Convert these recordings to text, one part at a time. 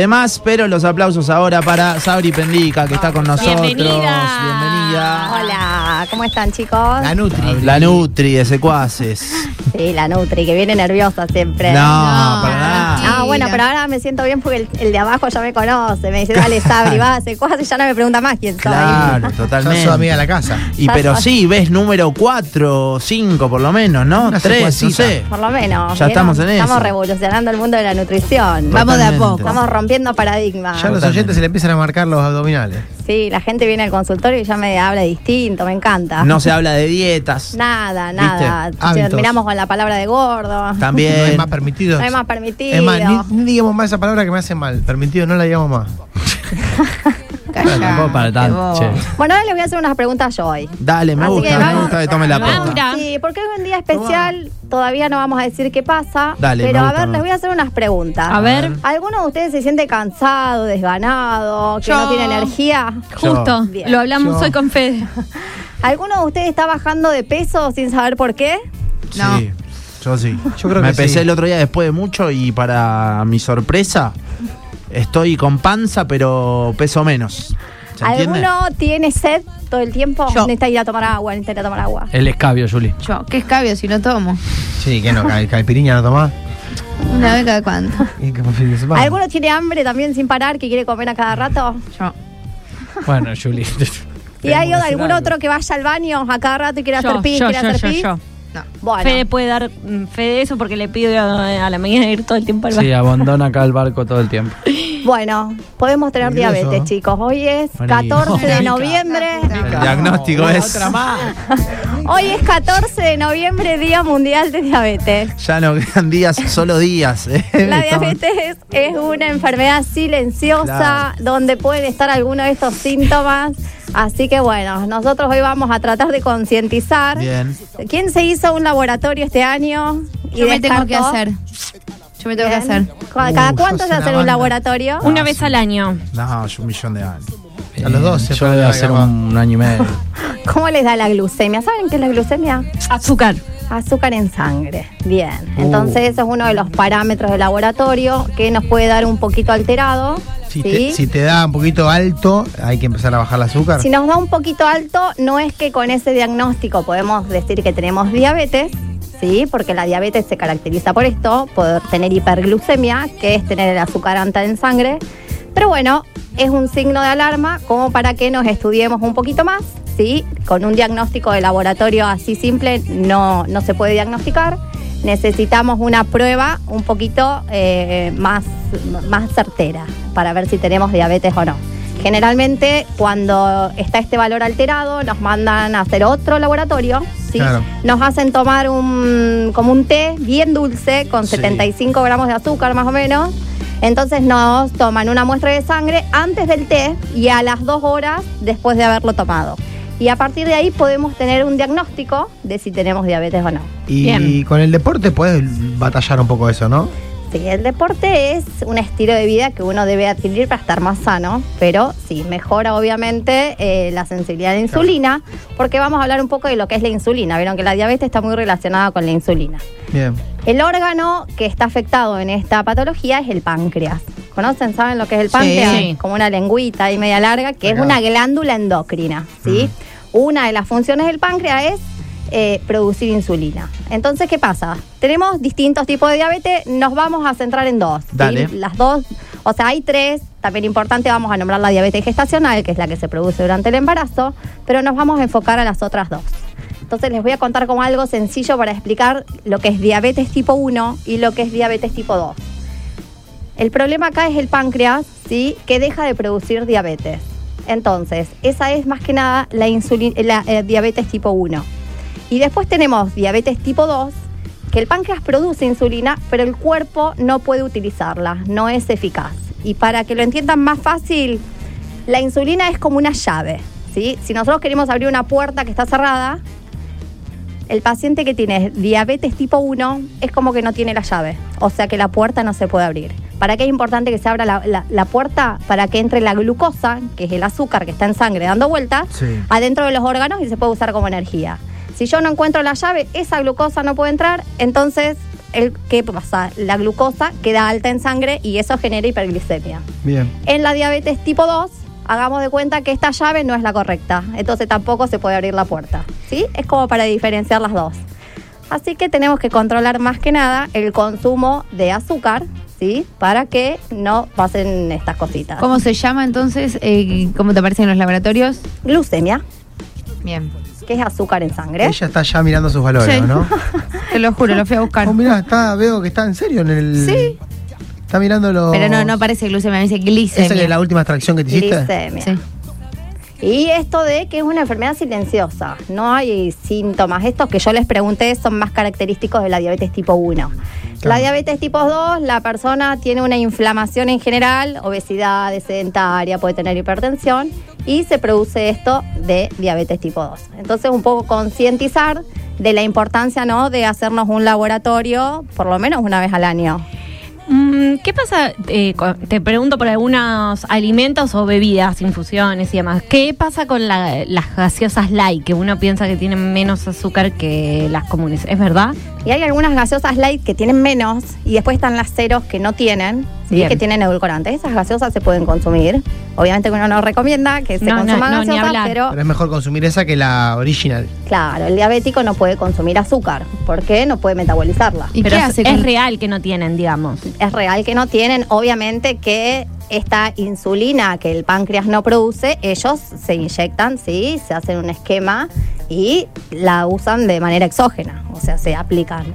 Demás, pero los aplausos ahora para Sabri Pendica, que está con nosotros. Bienvenida. Bienvenida. Hola, ¿cómo están chicos? La Nutri. La Nutri de Secuaces. Sí, la Nutri, que viene nerviosa siempre. No, para nada. Bueno, pero ahora me siento bien porque el, el de abajo ya me conoce. Me dice, dale, Sabri, vas cosas y ya no me pregunta más quién soy. Claro, Sos totalmente. su amiga de la casa. Y Ya pero soy. sí, ves número 4, 5 por lo menos, ¿no? Una 3, no sé. Por lo menos. Ya estamos en Estamos eso. revolucionando el mundo de la nutrición. Vamos de a poco. Estamos rompiendo paradigmas. Ya a los oyentes se le empiezan a marcar los abdominales. Sí, la gente viene al consultorio y ya me habla distinto, me encanta. No se habla de dietas. Nada, nada. Terminamos con la palabra de gordo. No hay También. más permitido. No hay más permitido. Es más, ni, ni digamos más esa palabra que me hace mal. Permitido, no la digamos más. Callá, tampoco para tanto, che. Bueno, ahora les voy a hacer unas preguntas yo hoy. Dale, me Así gusta, que me vamos. gusta que tome la Vamos. posta. Sí, porque hoy es un día especial, todavía no vamos a decir qué pasa. Dale, pero me a gusta, ver, me les voy a hacer unas preguntas. A ver, ¿Alguno de ustedes se siente cansado, desganado, que Yo. no tiene energía? justo, Bien. lo hablamos Yo. hoy con Fede. ¿Alguno de ustedes está bajando de peso sin saber por qué? No. Sí, yo sí. Yo creo Me que pesé sí. el otro día después de mucho y para mi sorpresa estoy con panza, pero peso menos. ¿Se entiende? ¿Alguno tiene sed todo el tiempo? Yo. Necesita ir a tomar agua, necesita ir a tomar agua. El escabio, Juli. Yo, ¿qué escabio si no tomo? Sí, que no, ca- caipiriña no tomás. Una vez cada cuánto. ¿Y qué fin de semana? ¿Alguno tiene hambre también sin parar, que quiere comer a cada rato? Yo. Bueno, Juli. ¿Y hay algún algo. otro que vaya al baño a cada rato y quiere Yo, hacer pis, yo, quiere yo, hacer yo, pis? yo. No. Bueno. Fede puede dar mm, fe de eso porque le pido a, a la mañana ir todo el tiempo al Sí, baño. abandona acá el barco todo el tiempo. Bueno, podemos tener diabetes, chicos. Hoy es Buenísimo. 14 de noviembre. El diagnóstico es. Hoy es 14 de noviembre, Día Mundial de Diabetes. Ya no quedan días, solo días. ¿eh? La diabetes es una enfermedad silenciosa Claro. donde pueden estar algunos de estos síntomas. Así que bueno, nosotros hoy vamos a tratar de concientizar. Bien. ¿Quién se hizo un laboratorio este año? y Yo me tengo que hacer. Yo me tengo que hacer. ¿Cada Uh, cuánto se hace un banda. laboratorio? Una vez al año. No, un millón de años. A los 12 Eh, Yo fue voy a la hacer un, un año y medio. ¿Cómo les da la glucemia? ¿Saben qué es la glucemia? Azúcar. Azúcar en sangre. Bien. Uh. Entonces, eso es uno de los parámetros de laboratorio que nos puede dar un poquito alterado. Si, ¿sí? te, si te da un poquito alto, hay que empezar a bajar el azúcar. Si nos da un poquito alto, no es que con ese diagnóstico podemos decir que tenemos diabetes, ¿sí? Porque la diabetes se caracteriza por esto, poder tener hiperglucemia, que es tener el azúcar alta en sangre. Pero bueno, es un signo de alarma como para que nos estudiemos un poquito más, ¿sí? Con un diagnóstico de laboratorio así simple no, no se puede diagnosticar. Necesitamos una prueba un poquito eh, más, más certera para ver si tenemos diabetes o no. Generalmente cuando está este valor alterado nos mandan a hacer otro laboratorio, ¿sí? Claro. nos hacen tomar un, como un té bien dulce con Sí. 75 gramos de azúcar más o menos. Entonces nos toman una muestra de sangre antes del té y a las dos horas después de haberlo tomado. Y a partir de ahí podemos tener un diagnóstico de si tenemos diabetes o no. Y Bien. con el deporte puedes batallar un poco eso, ¿no? Sí, el deporte es un estilo de vida que uno debe adquirir para estar más sano, pero sí, mejora obviamente eh, la sensibilidad a la insulina, porque vamos a hablar un poco de lo que es la insulina. Vieron que la diabetes está muy relacionada con la insulina. Bien. El órgano que está afectado en esta patología es el páncreas. ¿Conocen? ¿Saben lo que es el páncreas? Sí. Como una lengüita ahí media larga, que es una glándula endocrina, ¿sí? Una de las funciones del páncreas es eh, producir insulina. Entonces, ¿qué pasa? Tenemos distintos tipos de diabetes, nos vamos a centrar en dos. ¿sí? Dale. Las dos, o sea, hay tres, también importante, vamos a nombrar la diabetes gestacional, que es la que se produce durante el embarazo, pero nos vamos a enfocar a las otras dos. Entonces les voy a contar como algo sencillo para explicar lo que es diabetes tipo 1 y lo que es diabetes tipo 2. El problema acá es el páncreas, ¿sí? Que deja de producir diabetes. Entonces, esa es más que nada la, la eh, diabetes tipo 1. Y después tenemos diabetes tipo 2, que el páncreas produce insulina, pero el cuerpo no puede utilizarla, no es eficaz. Y para que lo entiendan más fácil, la insulina es como una llave, ¿sí? Si nosotros queremos abrir una puerta que está cerrada, el paciente que tiene diabetes tipo 1 es como que no tiene la llave, o sea que la puerta no se puede abrir. ¿Para qué es importante que se abra la, la- la puerta? Para que entre la glucosa, que es el azúcar que está en sangre dando vueltas, Sí. adentro de los órganos y se puede usar como energía. Si yo no encuentro la llave, esa glucosa no puede entrar, entonces el, ¿qué pasa? La glucosa queda alta en sangre y eso genera hiperglicemia. Bien. En la diabetes tipo 2, hagamos de cuenta que esta llave no es la correcta, entonces tampoco se puede abrir la puerta. ¿sí? Es como para diferenciar las dos. Así que tenemos que controlar más que nada el consumo de azúcar, ¿sí? Para que no pasen estas cositas. ¿Cómo se llama entonces? Eh, ¿Cómo te aparece en los laboratorios? Glucemia, Bien. Que es azúcar en sangre. Ella está ya mirando sus valores, Sí. ¿no? Te lo juro, lo fui a buscar. Oh, mirá, está, veo que está en serio en el. Sí. Está mirando los. Pero no, no parece glucemia, me dice glicemia. ¿Esa es la última extracción que te hiciste? Glicemia. Sí. Y esto de que es una enfermedad silenciosa, no hay síntomas. Estos que yo les pregunté son más característicos de la diabetes tipo 1. La diabetes tipo 2, la persona tiene una inflamación en general, obesidad, sedentaria, puede tener hipertensión y se produce esto de diabetes tipo 2. Entonces un poco concientizar de la importancia ¿no? de hacernos un laboratorio por lo menos una vez al año. Mm, ¿Qué pasa? eh, te pregunto por algunos alimentos o bebidas, infusiones y demás. ¿Qué pasa con la- las gaseosas light, que uno piensa que tienen menos azúcar que las comunes? ¿Es verdad? Y hay algunas gaseosas light que tienen menos y después están las ceros que no tienen, ¿sí? Bien. que tienen edulcorantes. Esas gaseosas se pueden consumir. Obviamente que uno no recomienda que se No, no, consuman no, ni gaseosas, hablar. pero Pero es mejor consumir esa que la original. claro, el diabético no puede consumir azúcar porque no puede metabolizarla. ¿Y Pero qué es, hace es con- real que no tienen, digamos. Es real que no tienen, obviamente que esta insulina que el páncreas no produce, ellos se inyectan, sí, se hacen un esquema y la usan de manera exógena, o sea, se aplican.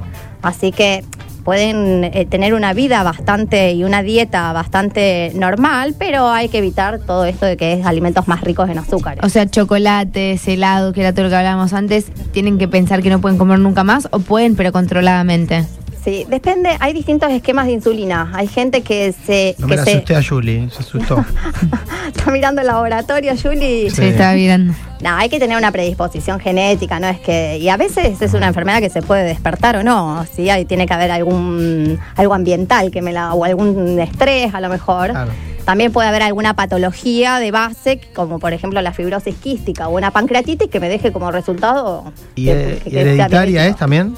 Así que pueden eh, tener una vida bastante y una dieta bastante normal, pero hay que evitar todo esto de que es alimentos más ricos en azúcares. O sea, chocolates, helado, que era todo lo que hablábamos antes, tienen que pensar que no pueden comer nunca más o pueden, pero controladamente. Sí, depende, hay distintos esquemas de insulina. Hay gente que se, No me que la se asusté a Julie, se asustó. está mirando el laboratorio, Julie. Sí, estaba mirando. No, hay que tener una predisposición genética, ¿no? Es que. Y a veces es una enfermedad que se puede despertar o no. Sí, ahí tiene que haber algún algo ambiental que me la. o algún estrés a lo mejor. Claro. También puede haber alguna patología de base, como por ejemplo la fibrosis quística o una pancreatitis que me deje como resultado. ¿Y, que- eh, que- y que sea hereditaria es también?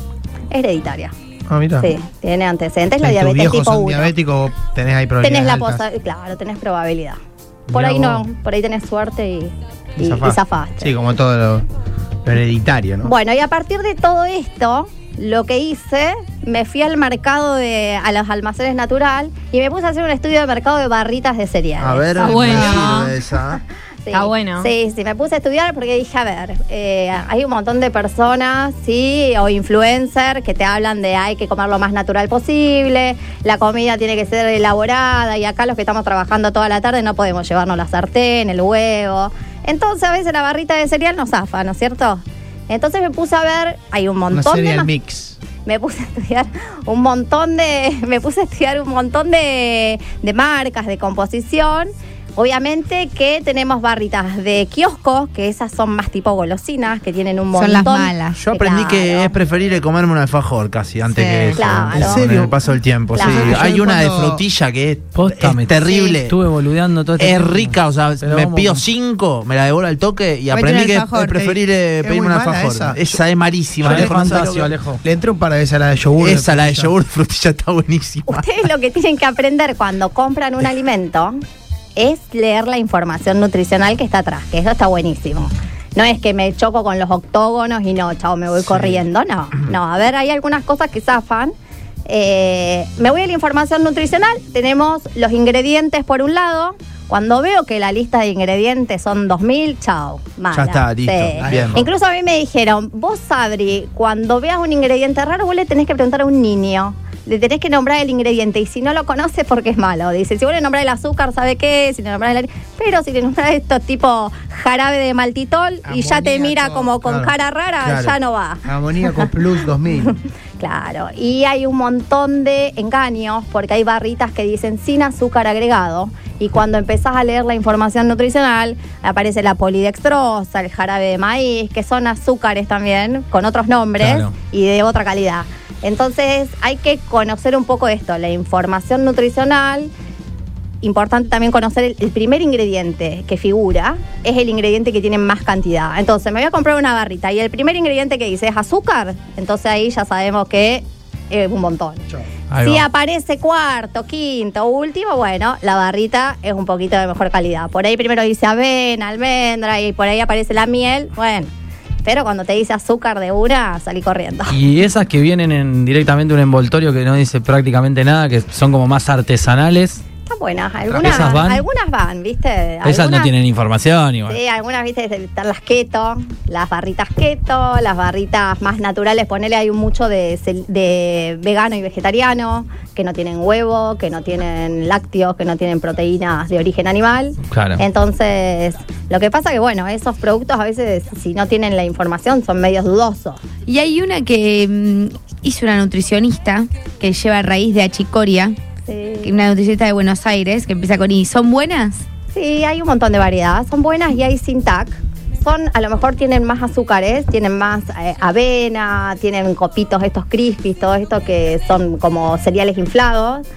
Hereditaria. Ah, mira. Sí, tiene antecedentes. La diabetes viejos tipo son 1. diabéticos, tenés ahí probabilidades Tenés la posa, claro, tenés probabilidad. Por Mirá ahí no, por ahí tenés suerte y, y, y zafás. zafaste. Sí, como todo lo, lo hereditario, ¿no? Bueno, y a partir de todo esto, lo que hice, me fui al mercado de, a los almacenes natural y me puse a hacer un estudio de mercado de barritas de cereales. A ver, me bueno. esa. Sí, Está bueno. Sí, sí, me puse a estudiar porque dije, a ver, eh, hay un montón de personas, sí, o influencers que te hablan de hay que comer lo más natural posible, la comida tiene que ser elaborada y acá los que estamos trabajando toda la tarde no podemos llevarnos la sartén, el huevo. Entonces a veces la barrita de cereal nos zafa, ¿no es cierto? Entonces me puse a ver, hay un Una montón de... mix. me puse a estudiar un montón de me puse a estudiar un montón de, de marcas de composición Obviamente que tenemos barritas de kioscos, que esas son más tipo golosinas, que tienen un montón. Son las malas. Yo aprendí que es preferible comerme un alfajor casi antes Sí, que eso. claro. ¿En Con serio? el paso del tiempo. Claro. Sí. Yo Hay una de frutilla que es, Posta, es me- terrible. Estuve boludeando todo este Es tiempo. rica, o sea, Pero me pido con- cinco, me la devoro al toque y aprendí que es preferible Es pedirme un alfajor. esa. Esa, es malísima. Alejo, no fantasio. Le entré un par de veces a la de yogur. Esa, la de yogur de frutilla está buenísima. Ustedes lo que tienen que aprender cuando compran un alimento es leer la información nutricional que está atrás, que eso está buenísimo. No es que me choco con los octógonos y no, chao, me voy corriendo. No, no. A ver, hay algunas cosas que zafan. Eh, me voy a la información nutricional. Tenemos los ingredientes por un lado. Cuando veo que la lista de ingredientes son 2000, chao. mala. Ya está, listo, bien. Incluso a mí me dijeron, vos, Sabri, cuando veas un ingrediente raro, vos le tenés que preguntar a un niño. Le tenés que nombrar el ingrediente y si no lo conoce porque es malo. Dice, si vos le nombrás el azúcar, ¿sabe qué? Si le nombrás el... Pero si le nombrás esto tipo jarabe de maltitol y ya te mira como con claro. cara rara, Claro. ya no va. Amoníaco Plus 2000. Claro, y hay un montón de engaños porque hay barritas que dicen sin azúcar agregado y cuando empezás a leer la información nutricional aparece la polidextrosa, el jarabe de maíz, que son azúcares también con otros nombres Claro. y de otra calidad. Entonces hay que conocer un poco esto, la información nutricional. Importante también conocer el, el primer ingrediente que figura, es el ingrediente que tiene más cantidad. Entonces, me voy a comprar una barrita y el primer ingrediente que dice es azúcar, entonces ahí ya sabemos que es un montón. Si aparece cuarto, quinto, último, bueno, la barrita es un poquito de mejor calidad. Por ahí primero dice avena, almendra y por ahí aparece la miel, bueno. Pero cuando te dice azúcar de una, salí corriendo. Y esas que vienen en directamente un envoltorio que no dice prácticamente nada, que son como más artesanales, Están buenas, algunas ¿Esas van? algunas van, ¿viste? esas no tienen información igual. Sí, algunas, viste, están las keto, las barritas keto, las barritas más naturales, ponele, hay un mucho de, de vegano y vegetariano, que no tienen huevo, que no tienen lácteos, que no tienen proteínas de origen animal. Claro. Entonces, lo que pasa que, bueno, esos productos a veces, si no tienen la información, son medios dudosos. Y hay una que mm, hizo una nutricionista que lleva raíz de achicoria, Sí. una nutricionista de Buenos Aires, que empieza con I. ¿Son buenas? Sí, hay un montón de variedad. Son buenas y hay sin TAC. Son, a lo mejor tienen más azúcares, tienen más eh, avena, tienen copitos estos crispies, todo esto que son como cereales inflados.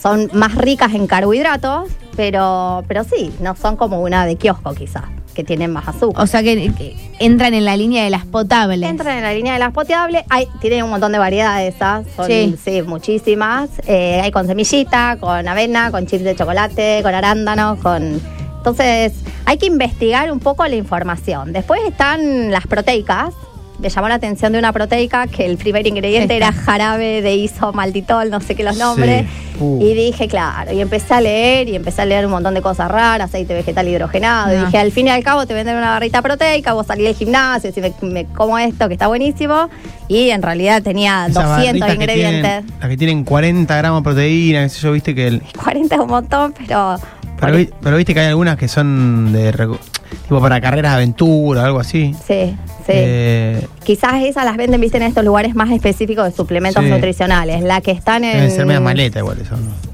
Son más ricas en carbohidratos, pero, pero sí, no son como una de kiosco quizás, que tienen más azúcar. O sea que, que entran en la línea de las potables. Entran en la línea de las poteables, hay, tienen un montón de variedades esas, son, Sí. sí. muchísimas. Eh, hay con semillita, con avena, con chips de chocolate, con arándanos, con... Entonces, hay que investigar un poco la información. Después están las proteicas. Me llamó la atención de una proteica que el primer ingrediente era jarabe de isomaltitol, no sé qué los Sí. nombres. Uh. Y dije, claro, y empecé a leer y empecé a leer un montón de cosas raras, aceite vegetal hidrogenado. Y Ah. dije, al fin y al cabo te venden una barrita proteica, vos salís del gimnasio, si me, me como esto que está buenísimo. Y en realidad tenía Esas 200 barritas que ingredientes. tienen- las que tienen 40 gramos de proteína, qué sé yo, viste que el, 40 es un montón, pero... pero, vi- pero viste que hay algunas que son de tipo para carreras de aventura, algo así. Sí, sí. Eh, Quizás esas las venden, viste, en estos lugares más específicos de suplementos Sí. nutricionales. La que están en... deben ser media maleta igual eso, ¿no?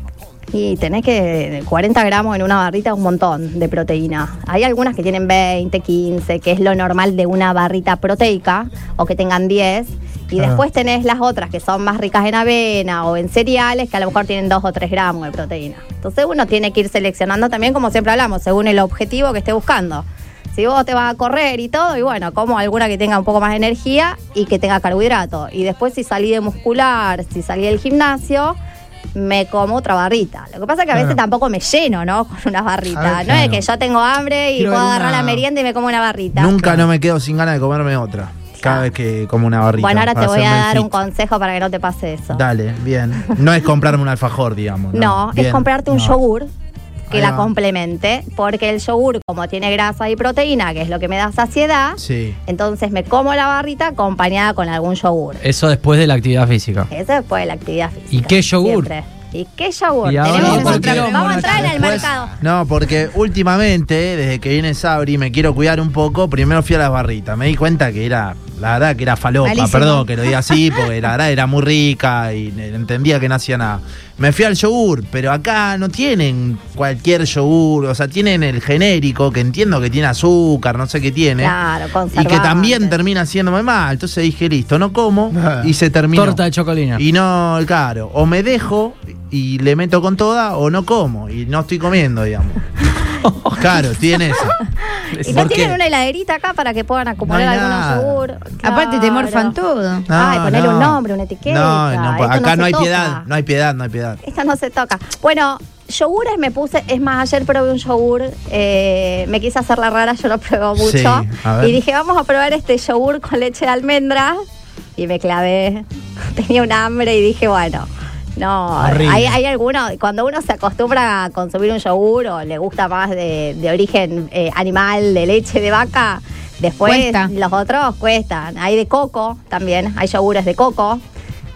Y tenés que 40 gramos en una barrita es un montón de proteína. Hay algunas que tienen 20, 15, que es lo normal de una barrita proteica, o que tengan 10. Y después tenés las otras que son más ricas en avena o en cereales, que a lo mejor tienen 2 o 3 gramos de proteína. Entonces uno tiene que ir seleccionando también, como siempre hablamos, según el objetivo que esté buscando. Si vos te vas a correr y todo, y bueno, como alguna que tenga un poco más de energía y que tenga carbohidrato. Y después si salí de muscular, si salí del gimnasio, me como otra barrita. Lo que pasa es que a Claro. veces tampoco me lleno, ¿no? Con una barrita. A ver, no es que yo tengo hambre y Quiero puedo agarrar la merienda y me como una barrita. Nunca no me quedo sin ganas de comerme otra. Cada vez que como una barrita. Bueno, ahora te voy a dar un consejo para que no te pase eso. Dale, bien. No es comprarme un alfajor, digamos. No, No, es comprarte un No. yogur que Ahí la va. complemente, porque el yogur, como tiene grasa y proteína, que es lo que me da saciedad, Sí. entonces me como la barrita acompañada con algún yogur. Eso después de la actividad física. Eso después de la actividad física. ¿Y qué yogur? Siempre. ¿Y qué yogur? Y ahora Tenemos por otra- qué- Vamos a entrar en el Después- mercado. No, porque últimamente, desde que viene Sabri, me quiero cuidar un poco. Primero fui a las barritas. Me di cuenta que era, la verdad, que era falopa. Malísimo. Perdón que lo diga así, porque la verdad era muy rica y entendía que no hacía nada. Me fui al yogur, pero acá no tienen cualquier yogur. O sea, tienen el genérico, que entiendo que tiene azúcar, no sé qué tiene. Claro, y que también termina haciéndome mal. Entonces dije, listo, no como. Ah. Y se terminó. Torta de chocolina. Y no, claro, o me dejo y le meto con toda o no como y no estoy comiendo, digamos. claro, tiene eso. ¿Y no tienen una heladerita acá para que puedan acumular No hay algunos nada. yogur? Aparte te Claro. morfan todo. No, Ay, ponerle no. un nombre, una etiqueta. No, no, Esto acá se no, hay toca. piedad, no hay piedad, no hay piedad. Esto no se toca. Bueno, yogures me puse, es más, ayer probé un yogur, eh, me quise hacer la rara, yo lo pruebo mucho. Sí, a ver. y dije, vamos a probar este yogur con leche de almendra. Y me clavé. Tenía un hambre y dije, bueno. No, Horrible. hay, hay algunos, cuando uno se acostumbra a consumir un yogur o le gusta más de, de origen eh, animal, de leche de vaca, después Cuesta. los otros cuestan. Hay de coco también, hay yogures de coco,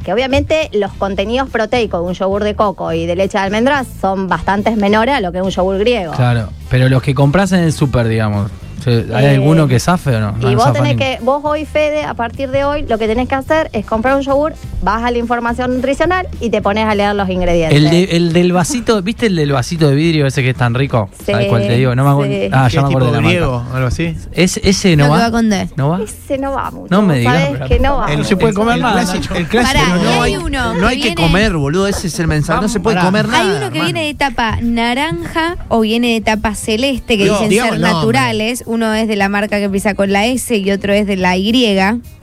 que obviamente los contenidos proteicos de un yogur de coco y de leche de almendras son bastante menores a lo que es un yogur griego. Claro. Pero los que compras en el súper, digamos. ¿Hay Eh, alguno que zafe o no? No, Y no vos tenés que, vos hoy, Fede, a partir de hoy, lo que tenés que hacer es comprar un yogur, vas a la información nutricional y te pones a leer los ingredientes. El, de- el del vasito, ¿viste el del vasito de vidrio ese que es tan rico? Sí, ¿Sabes cuál te digo? No me acuerdo. sí. Ah, ¿Qué ya me acuerdo de la griego marca. o algo así? ¿Es, ese no No va? ¿No va? Ese no va mucho. No me digas, ¿Sabés pero- que no va? El- se puede comer el nada. clásico- El clásico. Pará, no, hay hay- uno No hay que viene- comer, boludo, ese es el mensaje. No se puede pará. comer nada. Hay uno que viene de tapa naranja o viene de tapa celeste, que dicen ser naturales. Uno es de la marca que empieza con la S y otro es de la Y.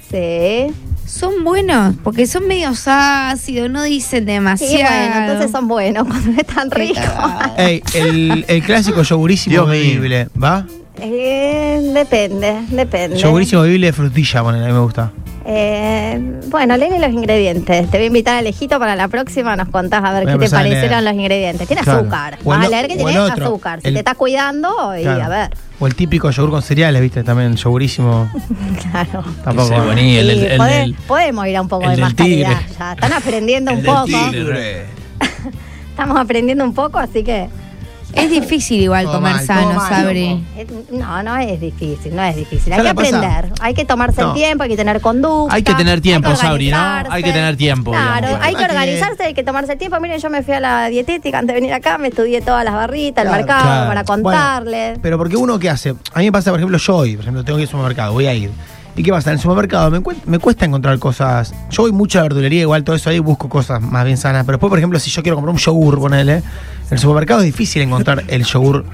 Sí. son buenos, porque son medios ácidos, no dicen Sí, demasiado. bueno, entonces son buenos cuando están ricos. Ey, el, el clásico yogurísimo Dios bebible, ¿va? Eh, depende, depende. Yogurísimo bebible de frutilla, ponele, a mí me gusta. Eh, bueno, léele los ingredientes. Te voy a invitar a Alejito para la próxima. Nos contás a ver qué te parecieron los ingredientes. Tiene Claro. azúcar. O el Vas a leer que tiene azúcar. Si El- te estás cuidando, y Claro. a ver. O el típico yogur con cereales, ¿viste? También yogurísimo. Claro. Tampoco. Ese buení, el, Sí, el- el pode- del- podemos ir a un poco de más tigre. calidad. Ya están aprendiendo un poco. tigre. Estamos aprendiendo un poco, así que. Es difícil igual Todo comer mal, sano, mal, Sabri. No, no es difícil, no es difícil. Hay que aprender, hay que tomarse No. el tiempo, hay que tener conducta. Hay que tener tiempo, hay que Sabri, ¿no? Hay que tener tiempo, Claro, digamos. hay que organizarse, hay que tomarse el tiempo. Miren, yo me fui a la dietética antes de venir acá, me estudié todas las barritas, el mercado, claro. para Bueno, contarles. Pero porque uno, ¿qué hace? A mí me pasa, por ejemplo, yo hoy, por ejemplo, tengo que ir al supermercado, voy a ir. ¿Y qué pasa? En el supermercado me, cuesta encontrar cosas. Yo voy mucho a la verdulería, igual todo eso ahí busco cosas más bien sanas. Pero después, por ejemplo, si yo quiero comprar un yogur, ponele, en el supermercado es difícil encontrar el yogur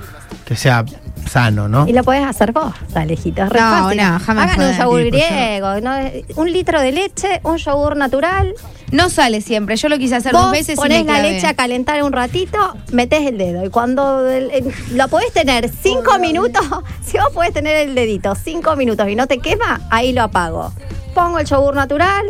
que sea sano, ¿no? Y lo podés hacer vos, Alejito. Es re No, fácil. no, jamás Hagan un yogur yo- griego, ¿no? un litro de leche, un yogur natural. No sale siempre. Yo lo quise hacer Vos dos veces y ponés me la leche a calentar un ratito, metés el dedo. Y cuando el- el- lo podés tener cinco minutos, si vos podés tener el dedito cinco minutos y no te quema, ahí lo apago. Pongo el yogur natural,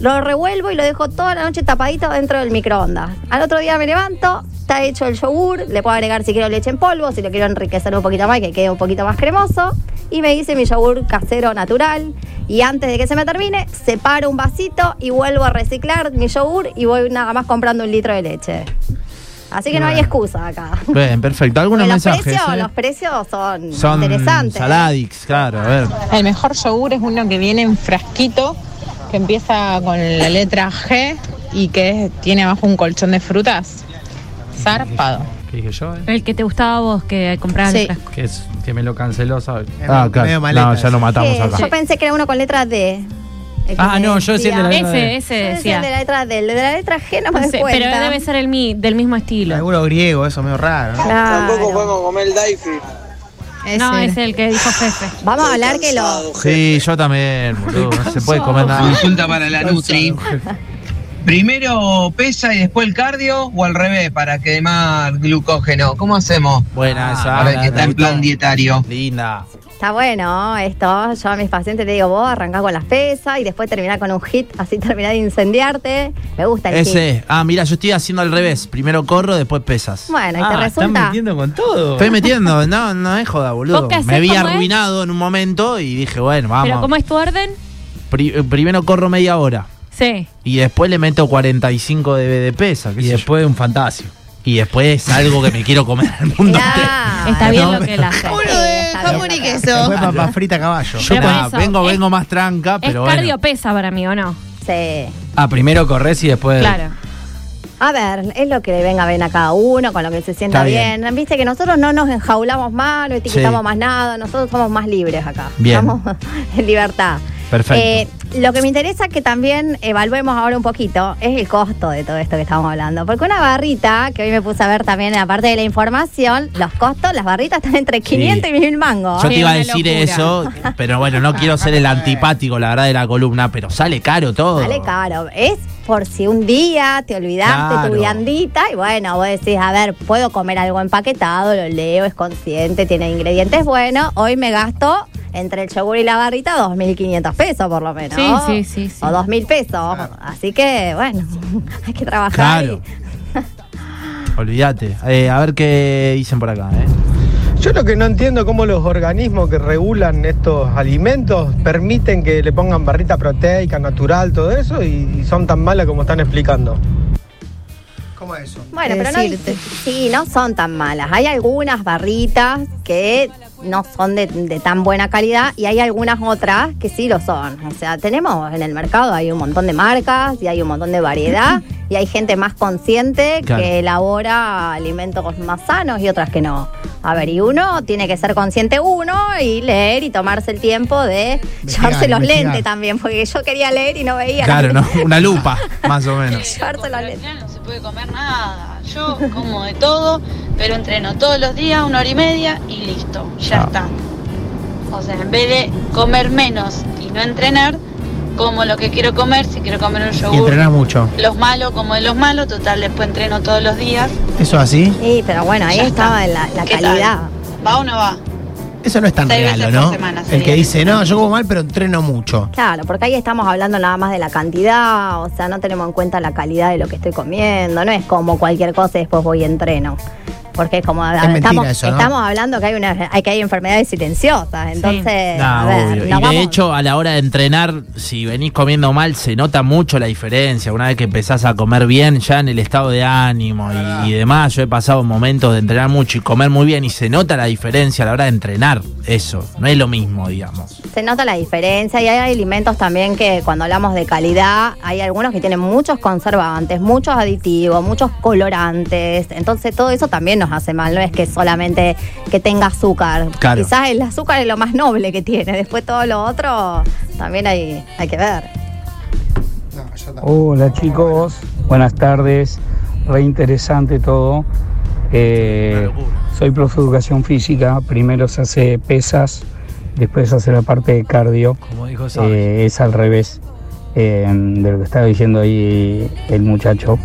lo revuelvo y lo dejo toda la noche tapadito dentro del microondas. Al otro día me levanto, está hecho el yogur, le puedo agregar si quiero leche en polvo, si lo quiero enriquecer un poquito más, que quede un poquito más cremoso. Y me hice mi yogur casero natural. Y antes de que se me termine, separo un vasito y vuelvo a reciclar mi yogur y voy nada más comprando un litro de leche. Así que no hay excusa acá. Bien, perfecto. Algunos los mensajes. precios, eh? los precios son, Son interesantes. saladix, claro, a ver. El mejor yogur es uno que viene en frasquito, que empieza con la letra G y que es- tiene abajo un colchón de frutas. Zarpado. ¿Qué dije yo? eh? El que te gustaba a vos, que comprabas Sí. el frasco. Que, es, que me lo canceló, ¿sabes? Ah, Medio claro. maleta No, ya lo matamos ¿Qué? acá. Yo pensé que era uno con letra D. El que Ah, me no, yo decía el de la letra D. Ese, ese Yo decía el de la letra D. El de la letra G no me No doy sé, cuenta. pero debe ser el mi, del mismo estilo. Seguro griego, eso medio raro. ¿no? Claro. comer el Daifi. No, es el que dijo Fefe. Vamos a hablar que lo. Sí, yo también, boludo. No se puede comer nada. Consulta para la Nutri. Primero pesa y después el cardio o al revés para quemar glucógeno. ¿Cómo hacemos? Buena esa. Para el que está en plan dietario. Linda. Está bueno esto. Yo a mis pacientes le digo, vos arrancás con las pesas y después terminás con un hit, así terminás de incendiarte. Me gusta el hit. Ese. Ah, mira, yo estoy haciendo al revés. Primero corro, después pesas. Bueno, y te Ah, están resulta. metiendo con todo. Estoy metiendo, no, no es joda, boludo. Me vi arruinado en un momento y dije, bueno, ¿Pero vamos. cómo es tu orden? Pri- eh, primero corro media hora Sí. y después le meto 45 de, de pesa. Y yo. después un fantasio. y después algo que me quiero comer al mundo entero. Claro. Está bien no, lo que él hace. Papa frita a caballo. Yo Pero por pa- eso, vengo, es- vengo más tranca, Es pero cardio bueno. pesa para mí, ¿o no? Sí. Ah, primero corres y después. Claro. A ver, es lo que le venga bien a cada uno, con lo que se sienta Está bien. bien. Viste que nosotros no nos enjaulamos más, no etiquetamos Sí. más nada, nosotros somos más libres acá. Bien. Estamos en libertad. Perfecto. Eh, lo que me interesa que también evaluemos ahora un poquito es el costo de todo esto que estamos hablando. Porque una barrita, que hoy me puse a ver también en la parte de la información, los costos, las barritas están entre 500 y 1000 mangos. Yo te iba a decir locura. eso, pero bueno, no quiero ser el antipático, la verdad, de la columna, pero sale caro todo. Sale caro. Es por si un día te olvidaste Claro. tu viandita y bueno, vos decís, a ver, puedo comer algo empaquetado, lo leo, es consciente, tiene ingredientes buenos. Hoy me gasto entre el yogur y la barrita 2.500 pesos por lo menos. Sí, sí, sí, sí. O 2.000 pesos. Así que bueno, hay que trabajar. Claro. Olvídate. Eh, a ver qué dicen por acá, ¿eh? Yo lo que no entiendo cómo los organismos que regulan estos alimentos permiten que le pongan barrita proteica, natural, todo eso, y, y son tan malas como están explicando. ¿Cómo es eso? Bueno, ¿Qué pero decirte? no, sí, no son tan malas. Hay algunas barritas que no son de, de tan buena calidad y hay algunas otras que sí lo son. O sea, tenemos en el mercado, hay un montón de marcas y hay un montón de variedad y hay gente más consciente Claro. que elabora alimentos más sanos y otras que no. A ver, y uno tiene que ser consciente uno y leer y tomarse el tiempo de Investigar, llevarse los investigar. lentes también, porque yo quería leer y no veía. Claro, ¿no? Una lupa, más o menos. Llevarse los lentes. no se puede comer nada. Yo como de todo, pero entreno todos los días, una hora y media y listo, ya Ah. está. O sea, en vez de comer menos y no entrenar, como lo que quiero comer, si quiero comer un Y yogur. entrenás mucho. Los malos como de los malos, total, después entreno todos los días. ¿Eso así? Sí, pero bueno, ahí Ya estaba está. la, la ¿Qué calidad. ¿Va o no va? Eso no es tan Seis regalo, ¿no? semana El que dice, no, yo como mal, pero entreno mucho. Claro, porque ahí estamos hablando nada más de la cantidad, o sea, no tenemos en cuenta la calidad de lo que estoy comiendo, no es como cualquier cosa y después voy y entreno. Porque es como mentira estamos, eso, ¿no? estamos hablando que hay una hay que hay enfermedades silenciosas, entonces No, a ver, obvio. nos Y vamos- de hecho, a la hora de entrenar, si venís comiendo mal, se nota mucho la diferencia. Una vez que empezás a comer bien, ya en el estado de ánimo y, y demás, yo he pasado momentos de entrenar mucho y comer muy bien y se nota la diferencia a la hora de entrenar. Eso, no es lo mismo, digamos. se nota la diferencia y hay alimentos también que cuando hablamos de calidad, hay algunos que tienen muchos conservantes, muchos aditivos, muchos colorantes, entonces todo eso también nos hace mal, no es que solamente que tenga azúcar. Claro. Quizás el azúcar es lo más noble que tiene, después todo lo otro también hay, hay que ver. Hola chicos, buenas tardes, re interesante todo. Eh, soy profe de educación física, primero se hace pesas, después se hace la parte de cardio, Como dijo. Eh, es al revés eh, de lo que estaba diciendo ahí el muchacho.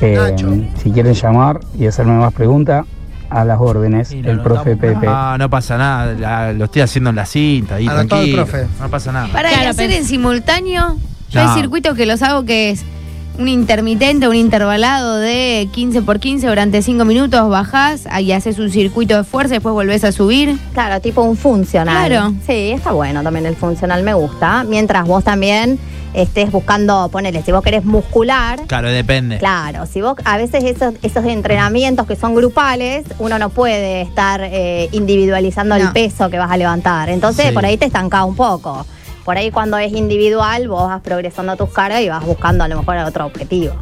Eh, si quieren llamar y hacerme más preguntas, a las órdenes, lo el profe. Pepe. No, no pasa nada, la- lo estoy haciendo en la cinta, ahí tranquilo. profe. No pasa nada. Para Claro, hacer pero- en simultáneo, yo No. hay circuitos que los hago que es un intermitente, un intervalado de 15 por 15 durante 5 minutos, bajás y haces un circuito de fuerza, después volvés a subir. Claro, tipo un funcional. Claro. Sí, está bueno también el funcional, me gusta. Mientras vos también estés buscando, ponele, si vos querés muscular, Claro, depende. Claro, si vos a veces esos, esos entrenamientos que son grupales, uno no puede estar eh, individualizando el peso que vas a levantar. Entonces Sí. por ahí te estancás un poco. Por ahí cuando es individual, vos vas progresando tus cargas y vas buscando a lo mejor otro objetivo.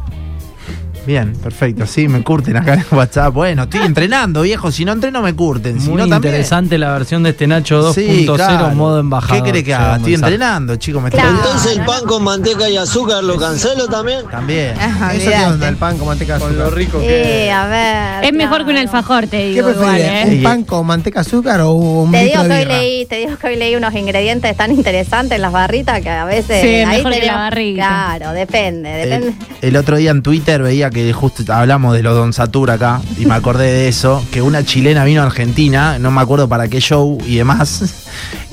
Bien, perfecto. Sí, me curten acá en WhatsApp. Bueno, estoy entrenando, viejo. Si no entreno, me curten. Si Muy no, también. interesante la versión de este Nacho 2.0 Sí, claro. modo embajador. ¿Qué querés que haga? Estoy entrenando, chicos. Me Claro. estoy- Entonces, el pan con manteca y azúcar lo cancelo también. También. Ajá, Eso olvidate. que onda, el pan con manteca de azúcar. rico Eh, a ver. Es mejor que un alfajor, te ¿Qué digo igual, preferirías? ¿eh? ¿Un pan con manteca de azúcar o un Te digo, que hoy leí, te digo que hoy leí unos ingredientes tan interesantes en las barritas que a veces. Sí, ahí mejor que tenemos- la barrita. Claro, depende, depende. El, el otro día en Twitter veía que justo hablamos de los Don Satur acá y me acordé de eso, que una chilena vino a Argentina, no me acuerdo para qué show y demás,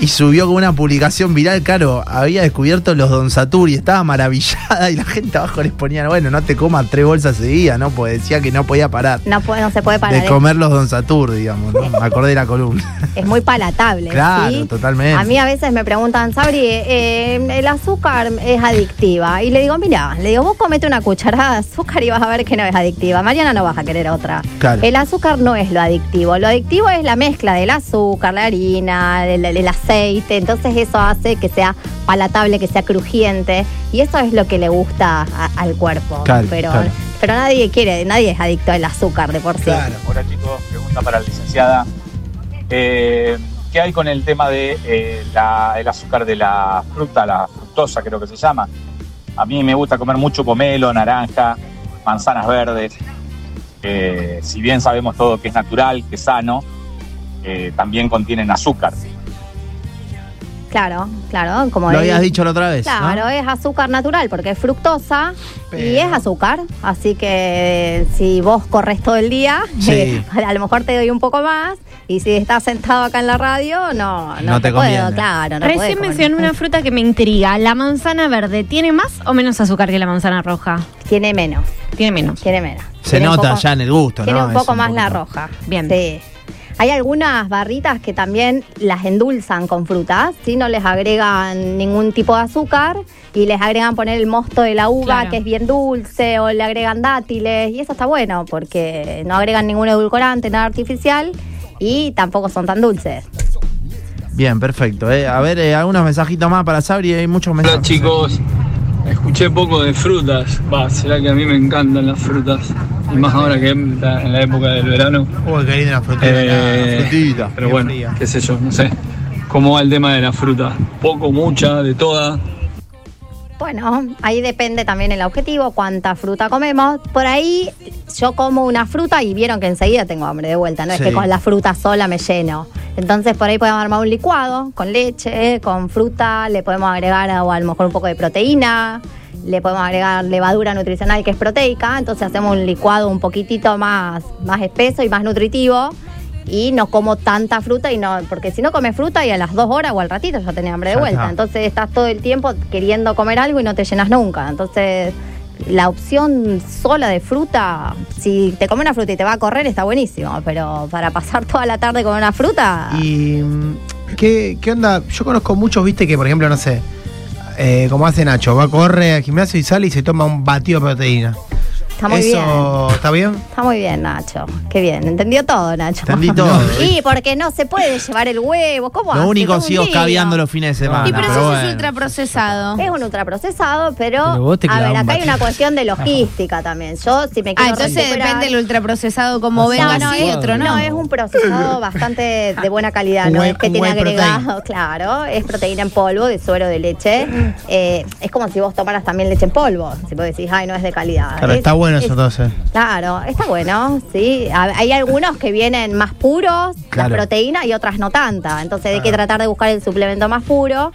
y subió con una publicación viral, claro, había descubierto los Don Satur y estaba maravillada y la gente abajo les ponía, bueno, no te comas tres bolsas seguidas, ¿no? Pues decía que no podía parar No, se puede parar. de es- comer los Don Satur, digamos, ¿no? Me acordé de la columna. Es muy palatable. Claro, ¿sí? totalmente. A mí a veces me preguntan, Sabri, eh, el azúcar es adictiva. Y le digo, mira, le digo, vos comete una cucharada de azúcar y vas a ver que no es adictiva. Mañana no vas a querer otra. Claro. El azúcar no es lo adictivo. Lo adictivo es la mezcla del azúcar, la harina, el, el aceite. Entonces eso hace que sea palatable, que sea crujiente. Y eso es lo que le gusta a- al cuerpo. Claro, pero, claro. pero nadie quiere, nadie es adicto al azúcar de por sí. Hola chicos, pregunta para la licenciada. Eh, ¿Qué hay con el tema de eh, la- el azúcar de la fruta, la fructosa creo que se llama? A mí me gusta comer mucho pomelo, naranja, manzanas verdes. Eh, si bien sabemos todo que es natural, que es sano, eh, también contienen azúcar. Claro, claro. Como Lo habías dicho la otra vez. ¿no? Claro, es azúcar natural porque es fructosa y es azúcar. Así que si vos corres todo el día, Sí. a lo mejor te doy un poco más. Y si estás sentado acá en la radio, no, no, No te puedo, claro. No Recién mencioné una fruta que me intriga. ¿La manzana verde tiene más o menos azúcar que la manzana roja? Tiene menos, Tiene menos. tiene menos. Se Tiene un nota poco- ya en el gusto, Tiene ¿no? un Es poco más la roja. Bien. Sí. Hay algunas barritas que también las endulzan con frutas, ¿sí? no les agregan ningún tipo de azúcar y les agregan poner el mosto de la uva Claro. que es bien dulce o le agregan dátiles y eso está bueno porque no agregan ningún edulcorante, nada artificial y tampoco son tan dulces. Bien, perfecto. eh. A ver, eh, algunos mensajitos más para Sabri, hay muchos Hola mensajes. chicos, escuché poco de frutas. Va, será que a mí me encantan las frutas. Y más ahora que en la, en la época del verano. Uy, qué linda la frutita. Eh, la frutita. Pero bueno, fría. qué sé yo, no sé. ¿Cómo va el tema de la fruta? Poco, mucha, de toda. Bueno, ahí depende también el objetivo, cuánta fruta comemos. Por ahí yo como una fruta y vieron que enseguida tengo hambre de vuelta. No Sí. es que con la fruta sola me lleno. Entonces por ahí podemos armar un licuado con leche, con fruta, le podemos agregar o a lo mejor un poco de proteína, le podemos agregar levadura nutricional que es proteica, entonces hacemos un licuado un poquitito más, más espeso y más nutritivo y no como tanta fruta y no porque si no comes fruta y a las dos horas o al ratito ya tenés hambre de vuelta. entonces estás todo el tiempo queriendo comer algo y no te llenas nunca. Entonces la opción sola de fruta si te comes una fruta y te va a correr está buenísimo pero para pasar toda la tarde con una fruta. ¿Y mm, ¿qué, qué onda? Yo conozco muchos, viste, que por ejemplo, no sé, eh, como hace Nacho, va, corre al gimnasio y sale y se toma un batido de proteína. Está muy ¿Eso bien está bien? Está muy bien, Nacho. Qué bien. Entendió todo, Nacho. Entendí todo. Y porque no se puede llevar el huevo. ¿Cómo Lo hace? único Todo un sigo lío. caviando los fines de semana. y pero, pero eso bueno. es ultraprocesado. Es un ultraprocesado, pero, Pero vos te a ver, un acá hay una cuestión de logística también. Yo, si me Ah, quiero entonces recuperar- depende del ultraprocesado como venga no, así es, otro no. no, es un procesado bastante de buena calidad, Un no whey- es que un tiene whey protein. agregado, claro, es proteína en polvo de suero de leche. Eh, es como si vos tomaras también leche en polvo, si vos decís, ay, no es de calidad. Claro, Es- está bueno es- eso entonces. Claro, está bueno, sí. A- Hay algunos que vienen más puros, Claro. las proteínas, y otras no tanta. Entonces hay que tratar de buscar el suplemento más puro.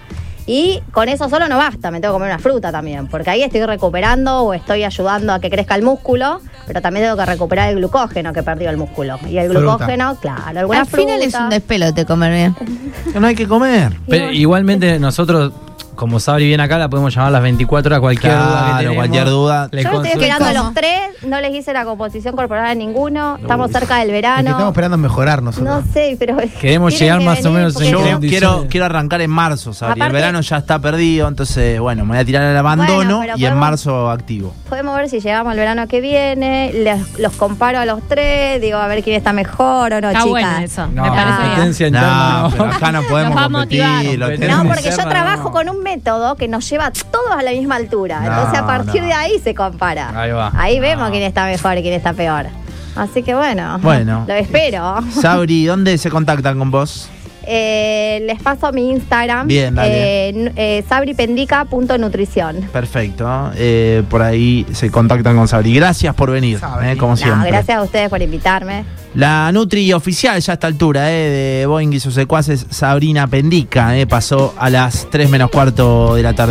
Y con eso solo no basta, me tengo que comer una fruta también, porque ahí estoy recuperando o estoy ayudando a que crezca el músculo, pero también tengo que recuperar el glucógeno que perdió el músculo. Y el Fruta. glucógeno, claro, alguna Al final es un despelote comer bien. No hay que comer. Pero igualmente nosotros, como Sabri viene acá, la podemos llamar a las 24 horas cualquier duda que Claro, tenemos. cualquier duda. Le Yo estoy esperando a los tres, no les hice la composición corporal a ninguno, estamos cerca del Es que verano. estamos esperando mejorar nosotros. No sé, pero. Queremos tienen llegar que más o venir menos porque en Yo condiciones. quiero, quiero arrancar en marzo, ¿sabes? el Aparte- verano ya está perdido, entonces, bueno, me voy a tirar al abandono Bueno, pero y en podemos- marzo activo. Podemos ver si llegamos al verano que viene, les- los comparo a los tres, digo a ver quién está mejor o no, Está chicas. bueno eso. No, me parece bien. competencia interna. No, pero acá no podemos Nos va a motivar. competir. lo No, tenemos- porque yo trabajo no. con un método que nos lleva todos a la misma altura. No, Entonces a partir no. de ahí se compara. Ahí va. Ahí vemos quién está mejor y quién está peor. Así que bueno, Bueno. lo espero. Sabri, ¿dónde se contactan con vos? Eh, les paso mi Instagram. Bien, dale. Eh, eh, sabripendica.nutrición. Perfecto. eh, por ahí se contactan con Sabri. Gracias por venir, eh, como No, siempre. gracias a ustedes por invitarme. La Nutri oficial ya a esta altura eh, de Boeing y sus secuaces, Sabrina Pendica, eh, pasó a las 3 menos cuarto de la tarde.